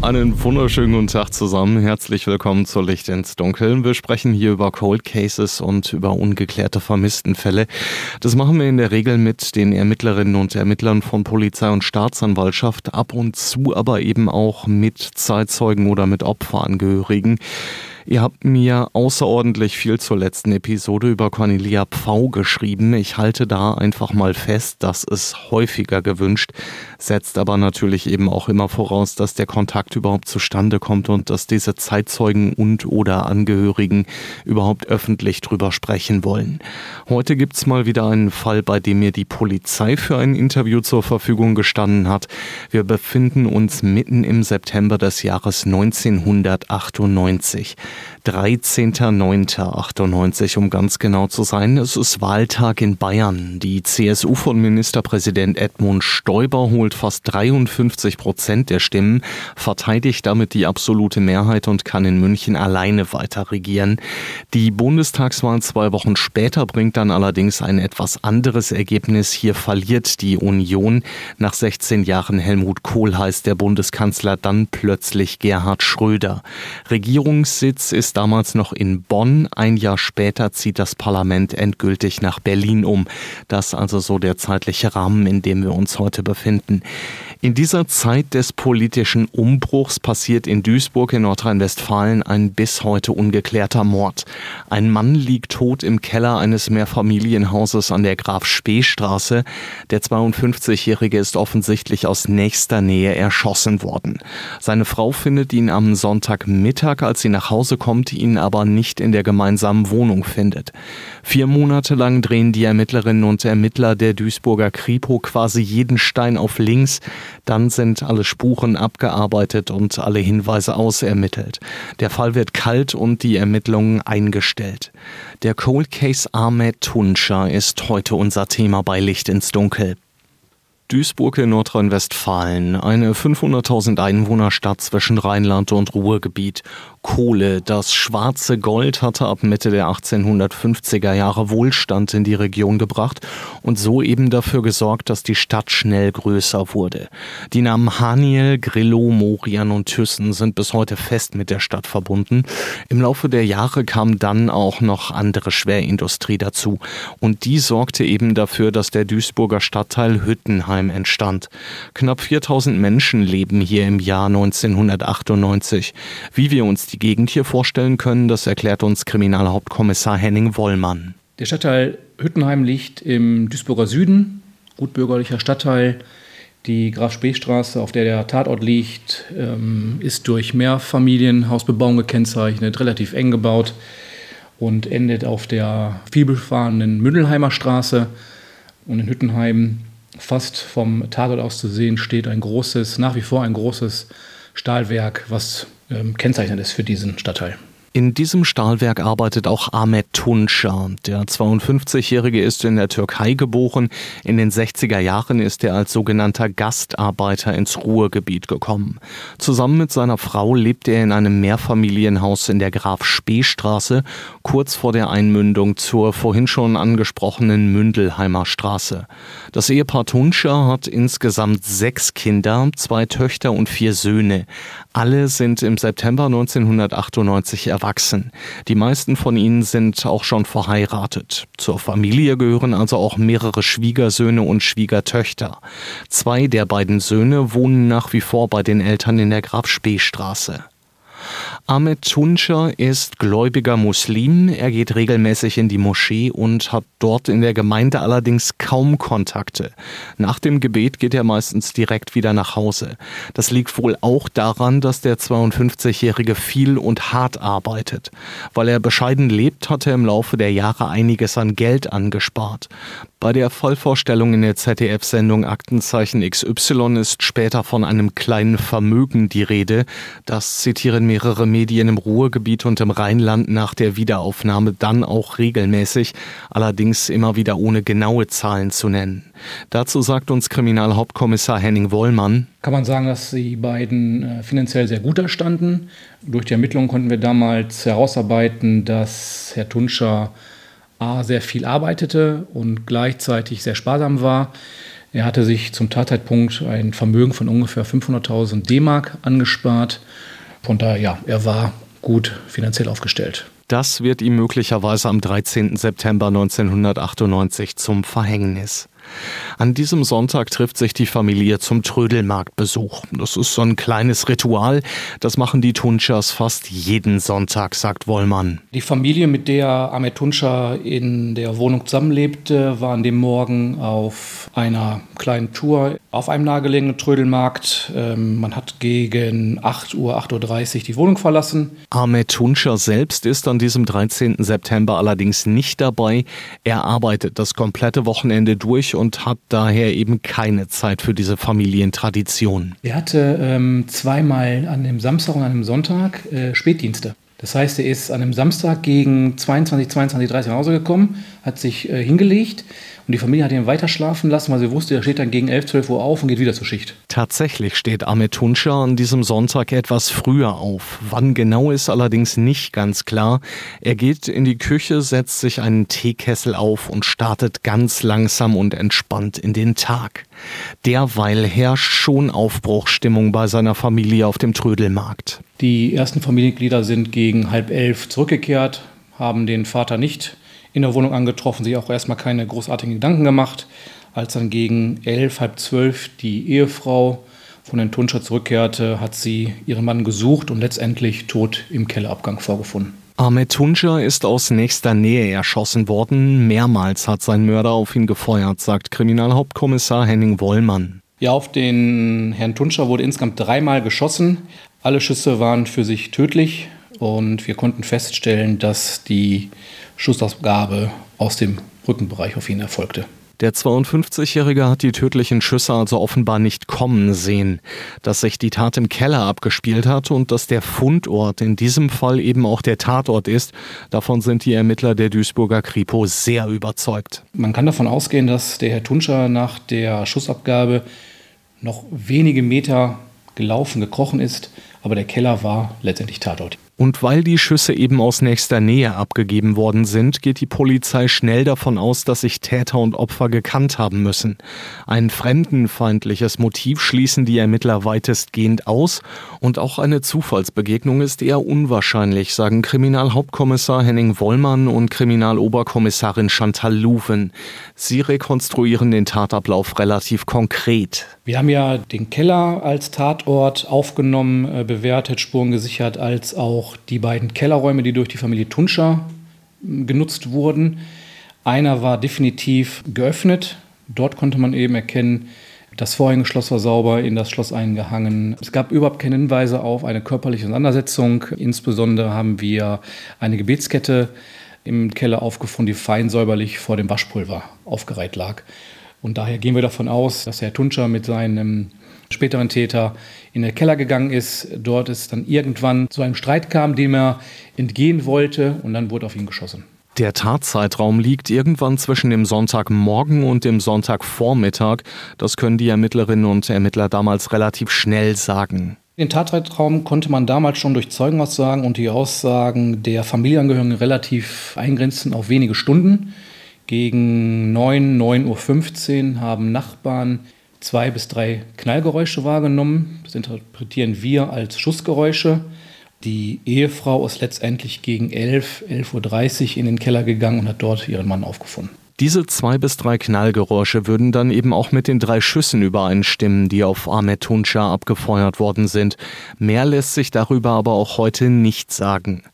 Einen wunderschönen guten Tag zusammen. Herzlich willkommen zu Licht ins Dunkel. Wir sprechen hier über Cold Cases und über ungeklärte Vermisstenfälle. Das machen wir in der Regel mit den Ermittlerinnen und Ermittlern von Polizei und Staatsanwaltschaft, ab und zu aber eben auch mit Zeitzeugen oder mit Opferangehörigen. Ihr habt mir außerordentlich viel zur letzten Episode über Cornelia Pfau geschrieben. Ich halte da einfach mal fest, dass es häufiger gewünscht, setzt aber natürlich eben auch immer voraus, dass der Kontakt überhaupt zustande kommt und dass diese Zeitzeugen und oder Angehörigen überhaupt öffentlich drüber sprechen wollen. Heute gibt's mal wieder einen Fall, bei dem mir die Polizei für ein Interview zur Verfügung gestanden hat. Wir befinden uns mitten im September des Jahres 1998. 13.09.98, um ganz genau zu sein. Es ist Wahltag in Bayern. Die CSU von Ministerpräsident Edmund Stoiber holt fast 53 Prozent der Stimmen, verteidigt damit die absolute Mehrheit und kann in München alleine weiter regieren. Die Bundestagswahl zwei Wochen später bringt dann allerdings ein etwas anderes Ergebnis. Hier verliert die Union. Nach 16 Jahren Helmut Kohl heißt der Bundeskanzler dann plötzlich Gerhard Schröder. Regierungssitz ist damals noch in Bonn. Ein Jahr später zieht das Parlament endgültig nach Berlin um. Das also so der zeitliche Rahmen, in dem wir uns heute befinden. In dieser Zeit des politischen Umbruchs passiert in Duisburg in Nordrhein-Westfalen ein bis heute ungeklärter Mord. Ein Mann liegt tot im Keller eines Mehrfamilienhauses an der Graf-Spee-Straße. Der 52-Jährige ist offensichtlich aus nächster Nähe erschossen worden. Seine Frau findet ihn am Sonntagmittag, als sie nach Hause kommt, ihn aber nicht in der gemeinsamen Wohnung findet. Vier Monate lang drehen die Ermittlerinnen und Ermittler der Duisburger Kripo quasi jeden Stein auf links. Dann sind alle Spuren abgearbeitet und alle Hinweise ausermittelt. Der Fall wird kalt und die Ermittlungen eingestellt. Der Cold Case Ahmed Tunscha ist heute unser Thema bei Licht ins Dunkel. Duisburg in Nordrhein-Westfalen, eine 500.000 Einwohnerstadt zwischen Rheinland und Ruhrgebiet. Kohle, das schwarze Gold hatte ab Mitte der 1850er Jahre Wohlstand in die Region gebracht und so eben dafür gesorgt, dass die Stadt schnell größer wurde. Die Namen Haniel, Grillo, Morian und Thyssen sind bis heute fest mit der Stadt verbunden. Im Laufe der Jahre kam dann auch noch andere Schwerindustrie dazu und die sorgte eben dafür, dass der Duisburger Stadtteil Hüttenheim entstand. Knapp 4000 Menschen leben hier im Jahr 1998. Wie wir uns die Gegend hier vorstellen können, das erklärt uns Kriminalhauptkommissar Henning Wollmann. Der Stadtteil Hüttenheim liegt im Duisburger Süden, gutbürgerlicher Stadtteil. Die Graf-Spee-Straße, auf der der Tatort liegt, ähm, ist durch Mehrfamilienhausbebauung gekennzeichnet, relativ eng gebaut und endet auf der vielbefahrenen Mündelheimer Straße. Und in Hüttenheim, fast vom Tatort aus zu sehen, steht ein großes, nach wie vor ein großes Stahlwerk, was ähm, kennzeichnend ist für diesen Stadtteil. In diesem Stahlwerk arbeitet auch Ahmet Tunca. Der 52-Jährige ist in der Türkei geboren. In den 60er Jahren ist er als sogenannter Gastarbeiter ins Ruhrgebiet gekommen. Zusammen mit seiner Frau lebt er in einem Mehrfamilienhaus in der Graf Spee Straße, kurz vor der Einmündung zur vorhin schon angesprochenen Mündelheimer Straße. Das Ehepaar Tunca hat insgesamt sechs Kinder, zwei Töchter und vier Söhne. Alle sind im September 1998 erwachsen. Die meisten von ihnen sind auch schon verheiratet. Zur Familie gehören also auch mehrere Schwiegersöhne und Schwiegertöchter. Zwei der beiden Söhne wohnen nach wie vor bei den Eltern in der Graf Spee Straße. Ahmed Tunca ist gläubiger Muslim. Er geht regelmäßig in die Moschee und hat dort in der Gemeinde allerdings kaum Kontakte. Nach dem Gebet geht er meistens direkt wieder nach Hause. Das liegt wohl auch daran, dass der 52-Jährige viel und hart arbeitet. Weil er bescheiden lebt, hat er im Laufe der Jahre einiges an Geld angespart. Bei der Vollvorstellung in der ZDF-Sendung Aktenzeichen XY ist später von einem kleinen Vermögen die Rede. Das zitieren mehrere im Ruhrgebiet und im Rheinland nach der Wiederaufnahme dann auch regelmäßig, allerdings immer wieder ohne genaue Zahlen zu nennen. Dazu sagt uns Kriminalhauptkommissar Henning Wollmann. Kann man sagen, dass die beiden äh, finanziell sehr gut erstanden. Durch die Ermittlungen konnten wir damals herausarbeiten, dass Herr Tunscher A, sehr viel arbeitete und gleichzeitig sehr sparsam war. Er hatte sich zum Tatzeitpunkt ein Vermögen von ungefähr 500.000 D-Mark angespart. Von daher, ja, er war gut finanziell aufgestellt. Das wird ihm möglicherweise am 13. September 1998 zum Verhängnis. An diesem Sonntag trifft sich die Familie zum Trödelmarktbesuch. Das ist so ein kleines Ritual. Das machen die Tunschers fast jeden Sonntag, sagt Wollmann. Die Familie, mit der Ahmed Tunscher in der Wohnung zusammenlebte, war an dem Morgen auf einer kleinen Tour auf einem nahegelegenen Trödelmarkt. Ähm, man hat gegen 8 Uhr, 8.30 Uhr die Wohnung verlassen. Ahmed Tunscher selbst ist an diesem 13. September allerdings nicht dabei. Er arbeitet das komplette Wochenende durch und hat daher eben keine Zeit für diese Familientradition. Er hatte ähm, zweimal an dem Samstag und an dem Sonntag äh, Spätdienste. Das heißt, er ist an einem Samstag gegen 22, 22, 30 nach Hause gekommen, hat sich äh, hingelegt und die Familie hat ihn weiter schlafen lassen, weil sie wusste, er steht dann gegen 11, 12 Uhr auf und geht wieder zur Schicht. Tatsächlich steht Ahmed Tunscher an diesem Sonntag etwas früher auf. Wann genau ist allerdings nicht ganz klar. Er geht in die Küche, setzt sich einen Teekessel auf und startet ganz langsam und entspannt in den Tag. Derweil herrscht schon Aufbruchstimmung bei seiner Familie auf dem Trödelmarkt. Die ersten Familienmitglieder sind gegen halb elf zurückgekehrt, haben den Vater nicht in der Wohnung angetroffen, sich auch erstmal keine großartigen Gedanken gemacht. Als dann gegen elf, halb zwölf die Ehefrau von den Tunscher zurückkehrte, hat sie ihren Mann gesucht und letztendlich tot im Kellerabgang vorgefunden. Ahmed Tunscher ist aus nächster Nähe erschossen worden. Mehrmals hat sein Mörder auf ihn gefeuert, sagt Kriminalhauptkommissar Henning Wollmann. Ja, auf den Herrn Tunscher wurde insgesamt dreimal geschossen. Alle Schüsse waren für sich tödlich und wir konnten feststellen, dass die Schussausgabe aus dem Rückenbereich auf ihn erfolgte. Der 52-Jährige hat die tödlichen Schüsse also offenbar nicht kommen sehen. Dass sich die Tat im Keller abgespielt hat und dass der Fundort in diesem Fall eben auch der Tatort ist, davon sind die Ermittler der Duisburger Kripo sehr überzeugt. Man kann davon ausgehen, dass der Herr Tunscher nach der Schussabgabe noch wenige Meter gelaufen, gekrochen ist, aber der Keller war letztendlich Tatort. Und weil die Schüsse eben aus nächster Nähe abgegeben worden sind, geht die Polizei schnell davon aus, dass sich Täter und Opfer gekannt haben müssen. Ein fremdenfeindliches Motiv schließen die Ermittler weitestgehend aus und auch eine Zufallsbegegnung ist eher unwahrscheinlich, sagen Kriminalhauptkommissar Henning Wollmann und Kriminaloberkommissarin Chantal Louven. Sie rekonstruieren den Tatablauf relativ konkret. Wir haben ja den Keller als Tatort aufgenommen, äh, bewertet, Spuren gesichert, als auch die beiden Kellerräume, die durch die Familie Tunscher hm, genutzt wurden. Einer war definitiv geöffnet. Dort konnte man eben erkennen, das Vorhängeschloss war sauber in das Schloss eingehangen. Es gab überhaupt keine Hinweise auf eine körperliche Auseinandersetzung. Insbesondere haben wir eine Gebetskette im Keller aufgefunden, die fein säuberlich vor dem Waschpulver aufgereiht lag. Und daher gehen wir davon aus, dass Herr Tunscher mit seinem späteren Täter in den Keller gegangen ist. Dort ist dann irgendwann zu einem Streit kam, dem er entgehen wollte und dann wurde auf ihn geschossen. Der Tatzeitraum liegt irgendwann zwischen dem Sonntagmorgen und dem Sonntagvormittag. Das können die Ermittlerinnen und Ermittler damals relativ schnell sagen. Den Tatzeitraum konnte man damals schon durch Zeugenaussagen und die Aussagen der Familienangehörigen relativ eingrenzen auf wenige Stunden. Gegen 9, 9.15 Uhr haben Nachbarn zwei bis drei Knallgeräusche wahrgenommen. Das interpretieren wir als Schussgeräusche. Die Ehefrau ist letztendlich gegen 11, 11.30 Uhr in den Keller gegangen und hat dort ihren Mann aufgefunden. Diese zwei bis drei Knallgeräusche würden dann eben auch mit den drei Schüssen übereinstimmen, die auf Ahmed Tunscha abgefeuert worden sind. Mehr lässt sich darüber aber auch heute nicht sagen.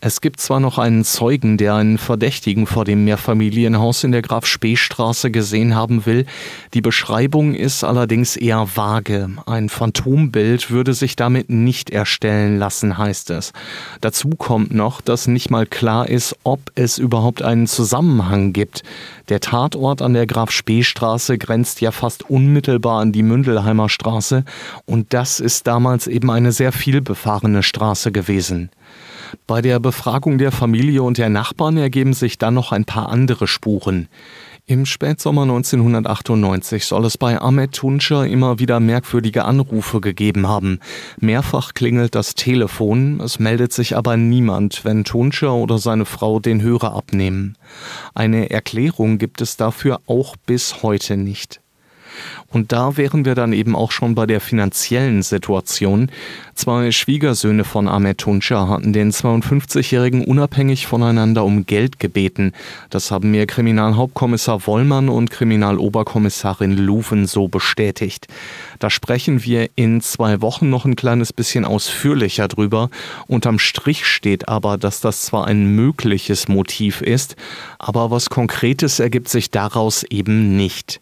Es gibt zwar noch einen Zeugen, der einen Verdächtigen vor dem Mehrfamilienhaus in der Graf Spee Straße gesehen haben will. Die Beschreibung ist allerdings eher vage. Ein Phantombild würde sich damit nicht erstellen lassen, heißt es. Dazu kommt noch, dass nicht mal klar ist, ob es überhaupt einen Zusammenhang gibt. Der Tatort an der Graf Spee Straße grenzt ja fast unmittelbar an die Mündelheimer Straße und das ist damals eben eine sehr viel befahrene Straße gewesen. Bei der Befragung der Familie und der Nachbarn ergeben sich dann noch ein paar andere Spuren. Im Spätsommer 1998 soll es bei Ahmed Tunca immer wieder merkwürdige Anrufe gegeben haben. Mehrfach klingelt das Telefon, es meldet sich aber niemand, wenn Tunca oder seine Frau den Hörer abnehmen. Eine Erklärung gibt es dafür auch bis heute nicht. Und da wären wir dann eben auch schon bei der finanziellen Situation. Zwei Schwiegersöhne von Ahmed Tunca hatten den 52-Jährigen unabhängig voneinander um Geld gebeten. Das haben mir Kriminalhauptkommissar Wollmann und Kriminaloberkommissarin Luven so bestätigt. Da sprechen wir in zwei Wochen noch ein kleines bisschen ausführlicher drüber. Unterm Strich steht aber, dass das zwar ein mögliches Motiv ist, aber was Konkretes ergibt sich daraus eben nicht.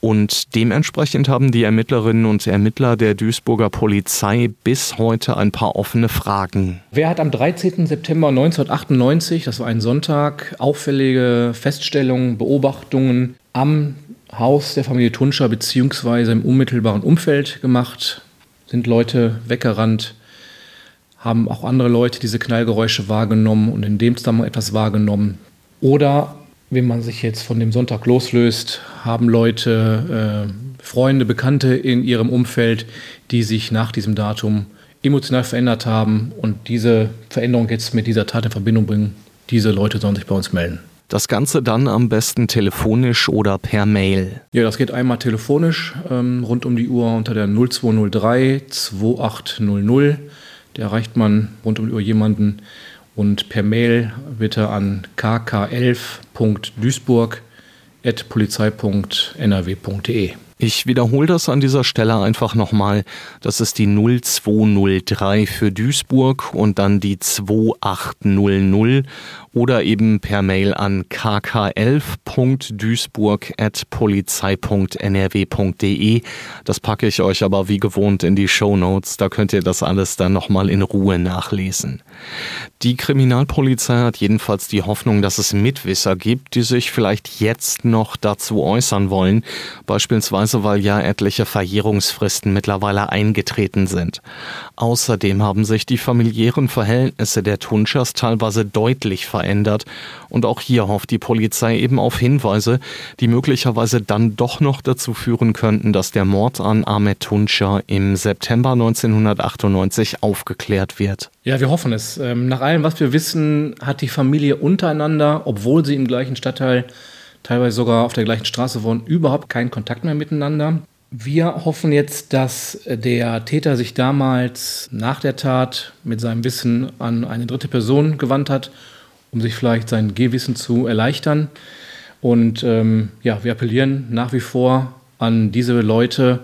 Und dementsprechend haben die Ermittlerinnen und Ermittler der Duisburger Polizei bis heute ein paar offene Fragen. Wer hat am 13. September 1998, das war ein Sonntag, auffällige Feststellungen, Beobachtungen am Haus der Familie Tunscher beziehungsweise im unmittelbaren Umfeld gemacht? Sind Leute weggerannt? Haben auch andere Leute diese Knallgeräusche wahrgenommen und in dem Zusammenhang etwas wahrgenommen? Oder wenn man sich jetzt von dem Sonntag loslöst, haben Leute, äh, Freunde, Bekannte in ihrem Umfeld, die sich nach diesem Datum emotional verändert haben und diese Veränderung jetzt mit dieser Tat in Verbindung bringen. Diese Leute sollen sich bei uns melden. Das Ganze dann am besten telefonisch oder per Mail. Ja, das geht einmal telefonisch ähm, rund um die Uhr unter der 0203 2800. Da erreicht man rund um die Uhr jemanden und per Mail bitte an kk11.duisburg.polizei.nrw.de. Ich wiederhole das an dieser Stelle einfach nochmal. Das ist die 0203 für Duisburg und dann die 2800 oder eben per Mail an kk11.duisburg.polizei.nrw.de. Das packe ich euch aber wie gewohnt in die Show Notes. Da könnt ihr das alles dann nochmal in Ruhe nachlesen. Die Kriminalpolizei hat jedenfalls die Hoffnung, dass es Mitwisser gibt, die sich vielleicht jetzt noch dazu äußern wollen, beispielsweise weil ja etliche Verjährungsfristen mittlerweile eingetreten sind. Außerdem haben sich die familiären Verhältnisse der Tunschers teilweise deutlich verändert. Und auch hier hofft die Polizei eben auf Hinweise, die möglicherweise dann doch noch dazu führen könnten, dass der Mord an Ahmed Tunca im September 1998 aufgeklärt wird. Ja, wir hoffen es. Ähm, nach allem, was wir wissen, hat die Familie untereinander, obwohl sie im gleichen Stadtteil, teilweise sogar auf der gleichen Straße wohnen, überhaupt keinen Kontakt mehr miteinander. Wir hoffen jetzt, dass der Täter sich damals nach der Tat mit seinem Wissen an eine dritte Person gewandt hat um sich vielleicht sein Gehwissen zu erleichtern. Und ähm, ja, wir appellieren nach wie vor an diese Leute,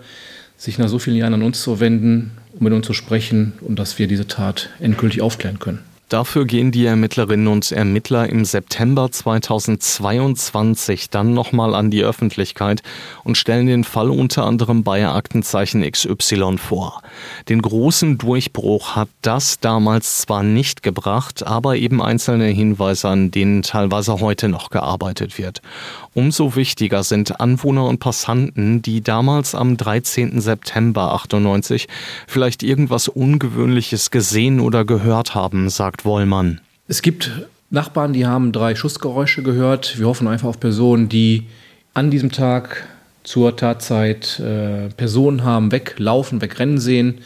sich nach so vielen Jahren an uns zu wenden, um mit uns zu sprechen und dass wir diese Tat endgültig aufklären können. Dafür gehen die Ermittlerinnen und Ermittler im September 2022 dann nochmal an die Öffentlichkeit und stellen den Fall unter anderem bei Aktenzeichen XY vor. Den großen Durchbruch hat das damals zwar nicht gebracht, aber eben einzelne Hinweise, an denen teilweise heute noch gearbeitet wird. Umso wichtiger sind Anwohner und Passanten, die damals am 13. September 98 vielleicht irgendwas Ungewöhnliches gesehen oder gehört haben, sagt Wollmann. Es gibt Nachbarn, die haben drei Schussgeräusche gehört. Wir hoffen einfach auf Personen, die an diesem Tag zur Tatzeit äh, Personen haben weglaufen, wegrennen sehen.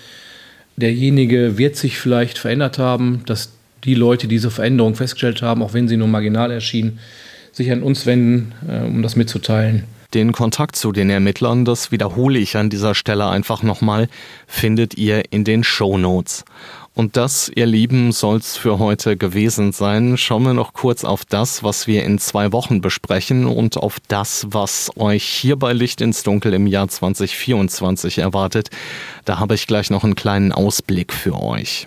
Derjenige wird sich vielleicht verändert haben, dass die Leute diese Veränderung festgestellt haben, auch wenn sie nur marginal erschienen, sich an uns wenden, äh, um das mitzuteilen. Den Kontakt zu den Ermittlern, das wiederhole ich an dieser Stelle einfach nochmal, findet ihr in den Show Notes. Und das, ihr Lieben, soll's für heute gewesen sein. Schauen wir noch kurz auf das, was wir in zwei Wochen besprechen und auf das, was euch hier bei Licht ins Dunkel im Jahr 2024 erwartet. Da habe ich gleich noch einen kleinen Ausblick für euch.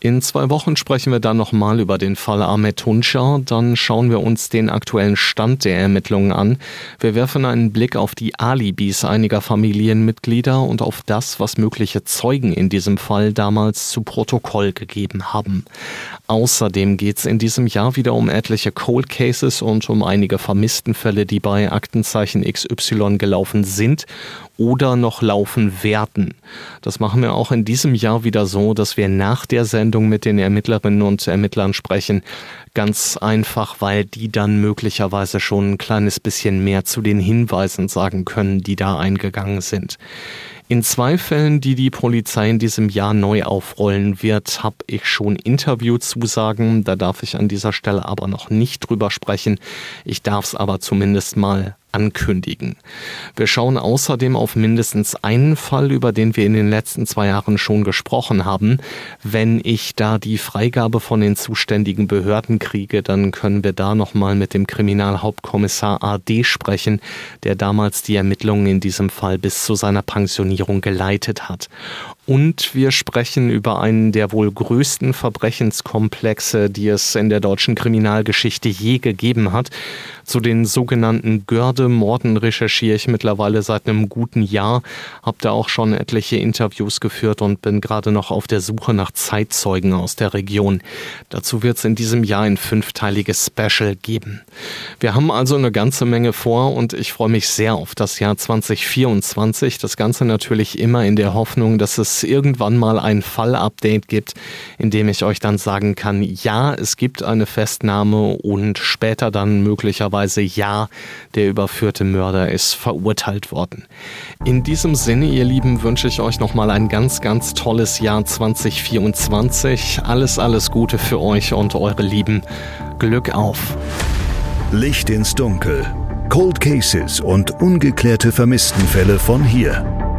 In zwei Wochen sprechen wir dann nochmal über den Fall Ahmed Tunscher. Dann schauen wir uns den aktuellen Stand der Ermittlungen an. Wir werfen einen Blick auf die Alibis einiger Familienmitglieder und auf das, was mögliche Zeugen in diesem Fall damals zu Protokoll gegeben haben. Außerdem geht es in diesem Jahr wieder um etliche Cold Cases und um einige Vermisstenfälle, die bei Aktenzeichen XY gelaufen sind oder noch laufen werden. Das machen wir auch in diesem Jahr wieder so, dass wir nach der Sendung mit den Ermittlerinnen und Ermittlern sprechen. Ganz einfach, weil die dann möglicherweise schon ein kleines bisschen mehr zu den Hinweisen sagen können, die da eingegangen sind. In zwei Fällen, die die Polizei in diesem Jahr neu aufrollen wird, habe ich schon Interviewzusagen. Da darf ich an dieser Stelle aber noch nicht drüber sprechen. Ich darf es aber zumindest mal ankündigen. Wir schauen außerdem auf mindestens einen Fall, über den wir in den letzten zwei Jahren schon gesprochen haben. Wenn ich da die Freigabe von den zuständigen Behörden kriege, dann können wir da nochmal mit dem Kriminalhauptkommissar AD sprechen, der damals die Ermittlungen in diesem Fall bis zu seiner Pensionierung geleitet hat. Und wir sprechen über einen der wohl größten Verbrechenskomplexe, die es in der deutschen Kriminalgeschichte je gegeben hat. Zu den sogenannten Görde-Morden recherchiere ich mittlerweile seit einem guten Jahr, habe da auch schon etliche Interviews geführt und bin gerade noch auf der Suche nach Zeitzeugen aus der Region. Dazu wird es in diesem Jahr ein fünfteiliges Special geben. Wir haben also eine ganze Menge vor und ich freue mich sehr auf das Jahr 2024. Das Ganze natürlich immer in der Hoffnung, dass es irgendwann mal ein Fallupdate gibt, in dem ich euch dann sagen kann, ja, es gibt eine Festnahme und später dann möglicherweise Weise ja, der überführte Mörder ist verurteilt worden. In diesem Sinne, ihr Lieben, wünsche ich euch nochmal ein ganz, ganz tolles Jahr 2024. Alles, alles Gute für euch und eure Lieben. Glück auf. Licht ins Dunkel. Cold Cases und ungeklärte Vermisstenfälle von hier.